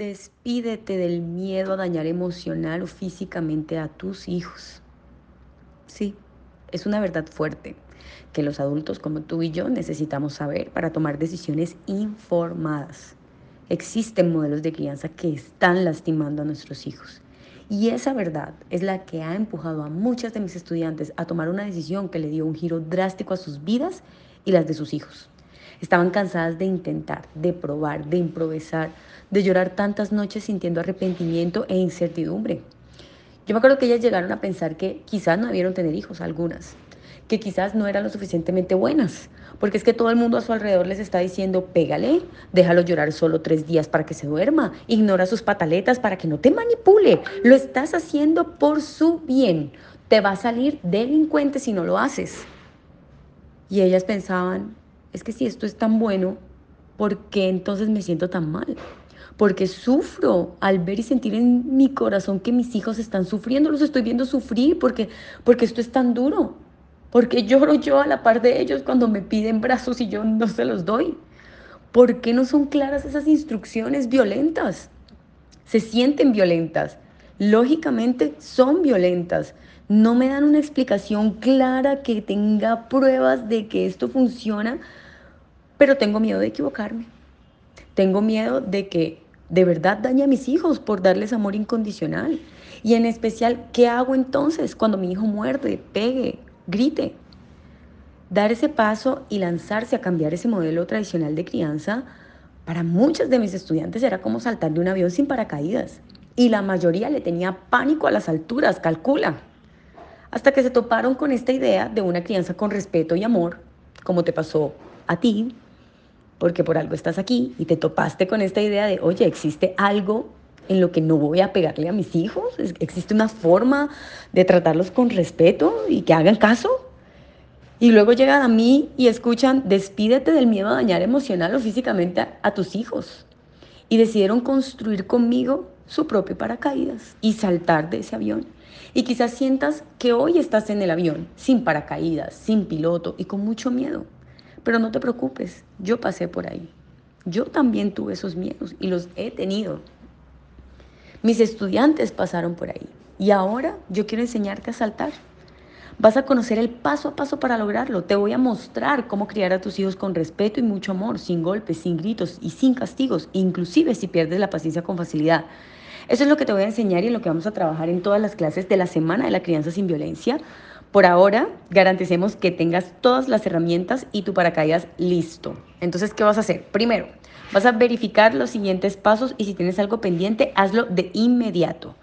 Despídete del miedo a dañar emocional o físicamente a tus hijos. Sí, es una verdad fuerte que los adultos como tú y yo necesitamos saber para tomar decisiones informadas. Existen modelos de crianza que están lastimando a nuestros hijos. Y esa verdad es la que ha empujado a muchas de mis estudiantes a tomar una decisión que le dio un giro drástico a sus vidas y las de sus hijos. Estaban cansadas de intentar, de probar, de improvisar, de llorar tantas noches sintiendo arrepentimiento e incertidumbre. Yo me acuerdo que ellas llegaron a pensar que quizás no debieron tener hijos, algunas, que quizás no eran lo suficientemente buenas, porque es que todo el mundo a su alrededor les está diciendo, pégale, déjalo llorar solo tres días para que se duerma, ignora sus pataletas para que no te manipule, lo estás haciendo por su bien, te va a salir delincuente si no lo haces. Y ellas pensaban, es que si esto es tan bueno, ¿por qué entonces me siento tan mal? Porque sufro al ver y sentir en mi corazón que mis hijos están sufriendo, los estoy viendo sufrir porque, porque esto es tan duro. Porque lloro yo a la par de ellos cuando me piden brazos y yo no se los doy. ¿Por qué no son claras esas instrucciones violentas? Se sienten violentas. Lógicamente son violentas. No me dan una explicación clara que tenga pruebas de que esto funciona, pero tengo miedo de equivocarme. Tengo miedo de que de verdad dañe a mis hijos por darles amor incondicional. Y en especial, ¿qué hago entonces cuando mi hijo muerde, pegue, grite. Dar ese paso y lanzarse a cambiar ese modelo tradicional de crianza, para muchas de mis estudiantes era como saltar de un avión sin paracaídas. Y la mayoría le tenía pánico a las alturas, calcula. Hasta que se toparon con esta idea de una crianza con respeto y amor, como te pasó a ti, porque por algo estás aquí y te topaste con esta idea de, oye, existe algo en lo que no voy a pegarle a mis hijos? ¿Existe una forma de tratarlos con respeto y que hagan caso? Y luego llegan a mí y escuchan, despídete del miedo a dañar emocional o físicamente a, tus hijos. Y decidieron construir conmigo su propio paracaídas y saltar de ese avión. Y quizás sientas que hoy estás en el avión, sin paracaídas, sin piloto y con mucho miedo. Pero no te preocupes, yo pasé por ahí. Yo también tuve esos miedos y los he tenido. Mis estudiantes pasaron por ahí y ahora yo quiero enseñarte a saltar. Vas a conocer el paso a paso para lograrlo. Te voy a mostrar cómo criar a tus hijos con respeto y mucho amor, sin golpes, sin gritos y sin castigos, inclusive si pierdes la paciencia con facilidad. Eso es lo que te voy a enseñar y lo que vamos a trabajar en todas las clases de la Semana de la Crianza sin Violencia. Por ahora, garanticemos que tengas todas las herramientas y tu paracaídas listo. Entonces, ¿qué vas a hacer? Primero, Vas a verificar los siguientes pasos y si tienes algo pendiente, hazlo de inmediato.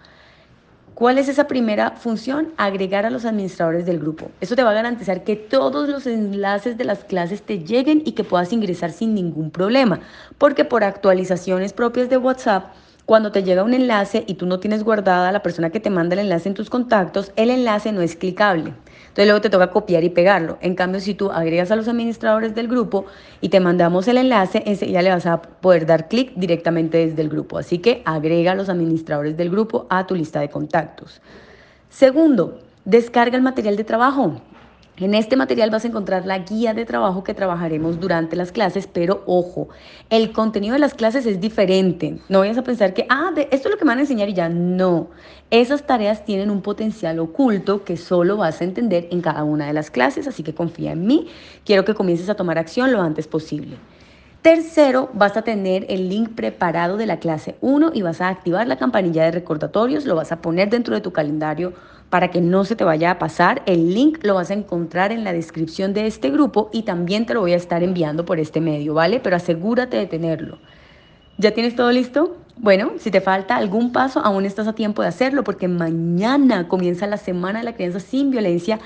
¿Cuál es esa primera función? Agregar a los administradores del grupo. Eso te va a garantizar que todos los enlaces de las clases te lleguen y que puedas ingresar sin ningún problema. Porque por actualizaciones propias de WhatsApp, cuando te llega un enlace y tú no tienes guardada a la persona que te manda el enlace en tus contactos, el enlace no es clicable. Entonces luego te toca copiar y pegarlo. En cambio, si tú agregas a los administradores del grupo y te mandamos el enlace, enseguida le vas a poder dar clic directamente desde el grupo. Así que agrega a los administradores del grupo a tu lista de contactos. Segundo, descarga el material de trabajo. En este material vas a encontrar la guía de trabajo que trabajaremos durante las clases, pero ojo, el contenido de las clases es diferente. No vayas a pensar que, ah, esto es lo que me van a enseñar y ya no. Esas tareas tienen un potencial oculto que solo vas a entender en cada una de las clases, así que confía en mí. Quiero que comiences a tomar acción lo antes posible. Tercero, vas a tener el link preparado de la clase 1 y vas a activar la campanilla de recordatorios, lo vas a poner dentro de tu calendario para que no se te vaya a pasar. El link lo vas a encontrar en la descripción de este grupo y también te lo voy a estar enviando por este medio, ¿vale? Pero asegúrate de tenerlo. ¿Ya tienes todo listo? Bueno, si te falta algún paso, aún estás a tiempo de hacerlo porque mañana comienza la Semana de la Crianza sin Violencia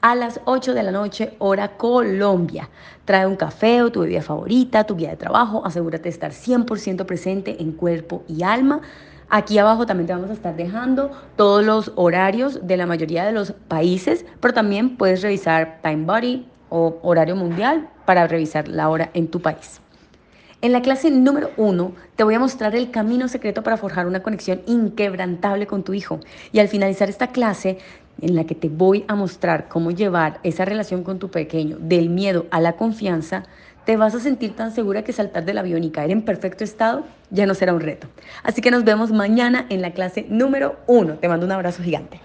a las 8 de la noche, hora Colombia. Trae un café o tu bebida favorita, tu guía de trabajo, asegúrate de estar 100% presente en cuerpo y alma. Aquí abajo también te vamos a estar dejando todos los horarios de la mayoría de los países, pero también puedes revisar Time Body o horario mundial para revisar la hora en tu país. En la clase número uno te voy a mostrar el camino secreto para forjar una conexión inquebrantable con tu hijo. Y al finalizar esta clase, en la que te voy a mostrar cómo llevar esa relación con tu pequeño del miedo a la confianza, te vas a sentir tan segura que saltar del avión y caer en perfecto estado ya no será un reto. Así que nos vemos mañana en la clase número uno. Te mando un abrazo gigante.